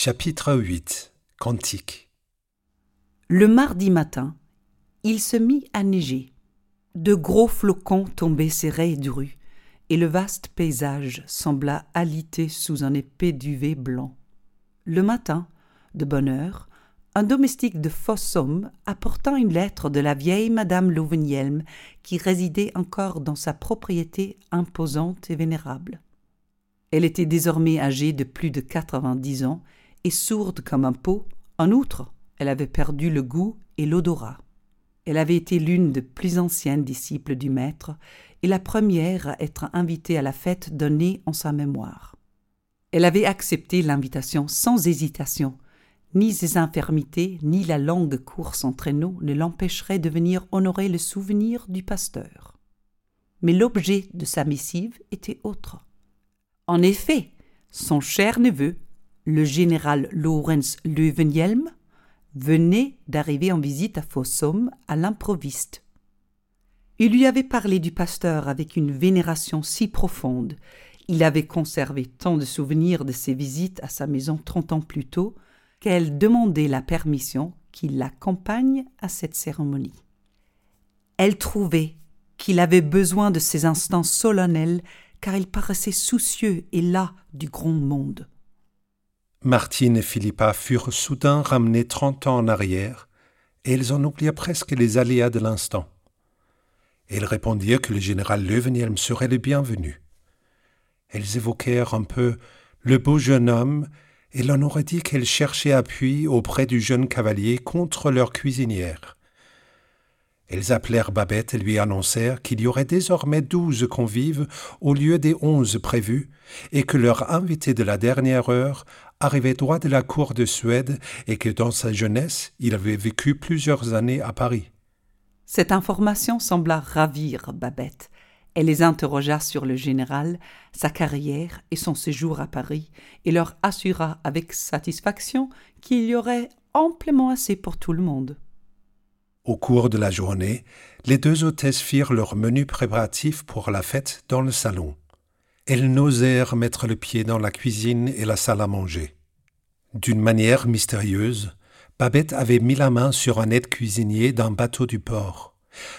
Chapitre 8 Cantique Le mardi matin, il se mit à neiger. De gros flocons tombaient serrés du rue, et le vaste paysage sembla alité sous un épais duvet blanc. Le matin, de bonne heure, un domestique de Fossum apportant une lettre de la vieille madame Louvenielme qui résidait encore dans sa propriété imposante et vénérable. Elle était désormais âgée de plus de quatre-vingt-dix ans sourde comme un pot. En outre, elle avait perdu le goût et l'odorat. Elle avait été l'une des plus anciennes disciples du maître et la première à être invitée à la fête donnée en sa mémoire. Elle avait accepté l'invitation sans hésitation. Ni ses infirmités, ni la longue course en traîneau ne l'empêcheraient de venir honorer le souvenir du pasteur. Mais l'objet de sa missive était autre. En effet, son cher neveu, le général Lorenz Löwenhjelm, venait d'arriver en visite à Fossum à l'improviste. Il lui avait parlé du pasteur avec une vénération si profonde, il avait conservé tant de souvenirs de ses visites à sa maison trente ans plus tôt, qu'elle demandait la permission qu'il l'accompagne à cette cérémonie. Elle trouvait qu'il avait besoin de ces instants solennels car il paraissait soucieux et las du grand monde. Martine et Philippa furent soudain ramenées trente ans en arrière, et elles en oublièrent presque les aléas de l'instant. Elles répondirent que le général Löwenhjelm serait le bienvenu. Elles évoquèrent un peu le beau jeune homme, et l'on aurait dit qu'elles cherchaient appui auprès du jeune cavalier contre leur cuisinière. Elles appelèrent Babette et lui annoncèrent qu'il y aurait désormais douze convives au lieu des onze prévus, et que leur invité de la dernière heure arrivait droit de la cour de Suède et que dans sa jeunesse il avait vécu plusieurs années à Paris. Cette information sembla ravir Babette. Elle les interrogea sur le général, sa carrière et son séjour à Paris, et leur assura avec satisfaction qu'il y aurait amplement assez pour tout le monde. Au cours de la journée, les deux hôtesses firent leur menu préparatif pour la fête dans le salon. Elles n'osèrent mettre le pied dans la cuisine et la salle à manger. D'une manière mystérieuse, Babette avait mis la main sur un aide-cuisinier d'un bateau du port.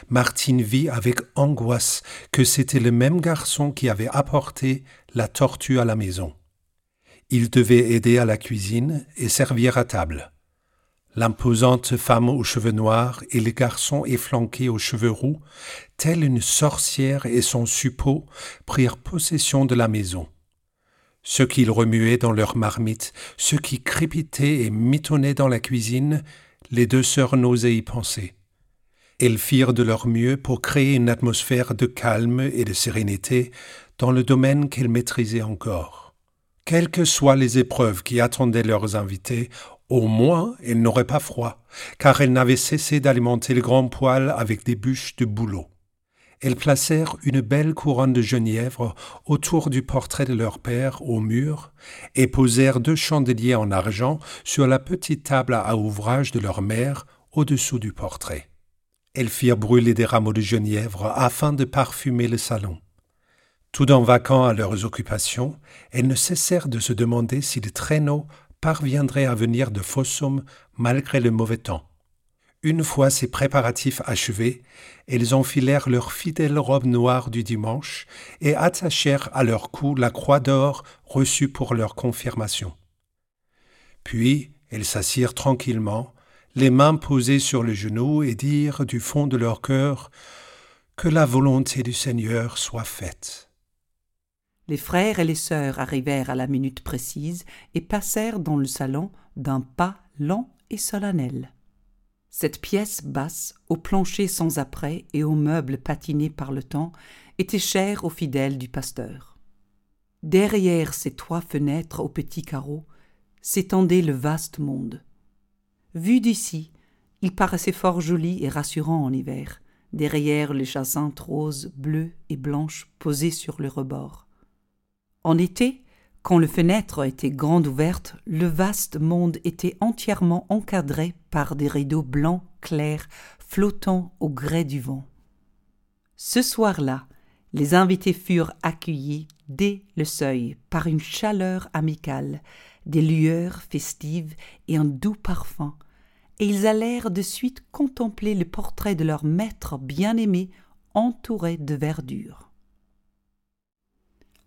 Martine vit avec angoisse que c'était le même garçon qui avait apporté la tortue à la maison. Il devait aider à la cuisine et servir à table. L'imposante femme aux cheveux noirs et les garçons efflanqués aux cheveux roux, telle une sorcière et son suppôt, prirent possession de la maison. Ceux qu'ils remuaient dans leurs marmites, ceux qui crépitaient et mitonnaient dans la cuisine, les deux sœurs n'osaient y penser. Elles firent de leur mieux pour créer une atmosphère de calme et de sérénité dans le domaine qu'elles maîtrisaient encore. Quelles que soient les épreuves qui attendaient leurs invités, au moins, elles n'auraient pas froid, car elles n'avaient cessé d'alimenter le grand poêle avec des bûches de bouleau. Elles placèrent une belle couronne de genièvre autour du portrait de leur père au mur et posèrent deux chandeliers en argent sur la petite table à ouvrage de leur mère au-dessous du portrait. Elles firent brûler des rameaux de genièvre afin de parfumer le salon. Tout en vaquant à leurs occupations, elles ne cessèrent de se demander si le traîneau parviendrait à venir de Fossum malgré le mauvais temps. Une fois ces préparatifs achevés, elles enfilèrent leurs fidèles robes noires du dimanche et attachèrent à leur cou la croix d'or reçue pour leur confirmation. Puis elles s'assirent tranquillement, les mains posées sur le genou, et dirent du fond de leur cœur Que la volonté du Seigneur soit faite. Les frères et les sœurs arrivèrent à la minute précise et passèrent dans le salon d'un pas lent et solennel. Cette pièce basse, au plancher sans après et aux meubles patinés par le temps, était chère aux fidèles du pasteur. Derrière ces trois fenêtres aux petits carreaux s'étendait le vaste monde. Vu d'ici, il paraissait fort joli et rassurant en hiver, derrière les jacinthes roses, bleues et blanches posées sur le rebord. En été, quand les fenêtres étaient grandes ouvertes, le vaste monde était entièrement encadré par des rideaux blancs clairs flottant au gré du vent. Ce soir-là, les invités furent accueillis dès le seuil par une chaleur amicale, des lueurs festives et un doux parfum, et ils allèrent de suite contempler le portrait de leur maître bien-aimé entouré de verdure.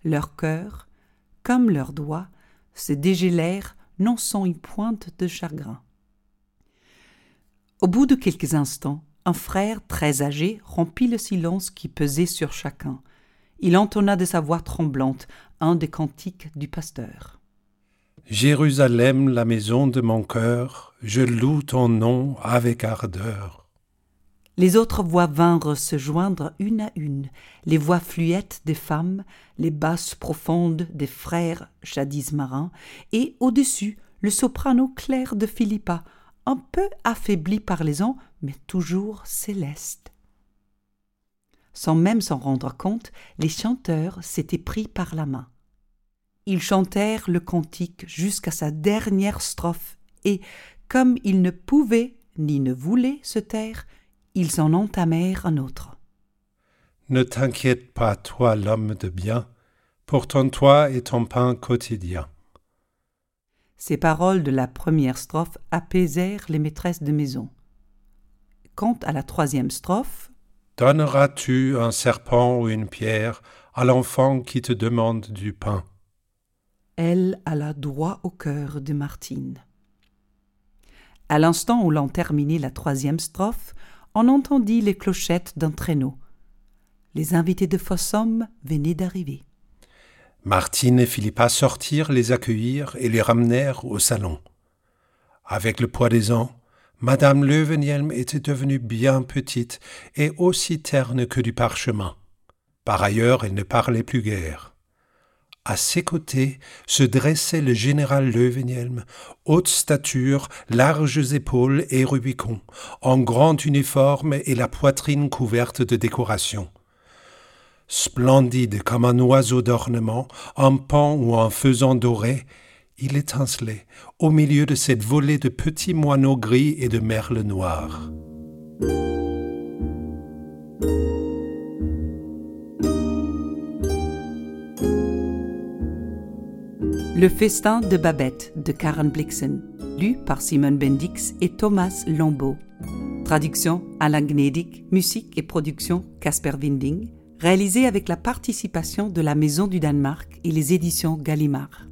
Leurs cœurs, comme leurs doigts, se dégélèrent non sans une pointe de chagrin. Au bout de quelques instants, un frère très âgé rompit le silence qui pesait sur chacun. Il entonna de sa voix tremblante un des cantiques du pasteur. Jérusalem, la maison de mon cœur, je loue ton nom avec ardeur. Les autres voix vinrent se joindre une à une, les voix fluettes des femmes, les basses profondes des frères jadis marins, et au-dessus le soprano clair de Philippa, un peu affaibli par les ans, mais toujours céleste. Sans même s'en rendre compte, les chanteurs s'étaient pris par la main. Ils chantèrent le cantique jusqu'à sa dernière strophe, et, comme ils ne pouvaient ni ne voulaient se taire, ils en entamèrent un autre. Ne t'inquiète pas, toi l'homme de bien, pour ton toit et ton pain quotidien. Ces paroles de la première strophe apaisèrent les maîtresses de maison. Quant à la troisième strophe, Donneras-tu un serpent ou une pierre à l'enfant qui te demande du pain? Elle alla droit au cœur de Martine. À l'instant où l'on terminait la troisième strophe, on entendit les clochettes d'un traîneau. Les invités de Fossum venaient d'arriver. Martine et Philippa sortirent les accueillir et les ramenèrent au salon. Avec le poids des ans, Madame Löwenhielm était devenue bien petite et aussi terne que du parchemin. Par ailleurs, elle ne parlait plus guère. À ses côtés se dressait le général Löwenhielm, haute stature, larges épaules et Rubicon, en grand uniforme et la poitrine couverte de décorations. Splendide comme un oiseau d'ornement, en pan ou en faisant doré, il étincelait au milieu de cette volée de petits moineaux gris et de merles noirs. Le festin de Babette de Karen Blixen, lu par Simon Bendix et Thomas Lambeau. Traduction Alain Gnedig, musique et production Casper Winding, réalisé avec la participation de la Maison du Danemark et les éditions Gallimard.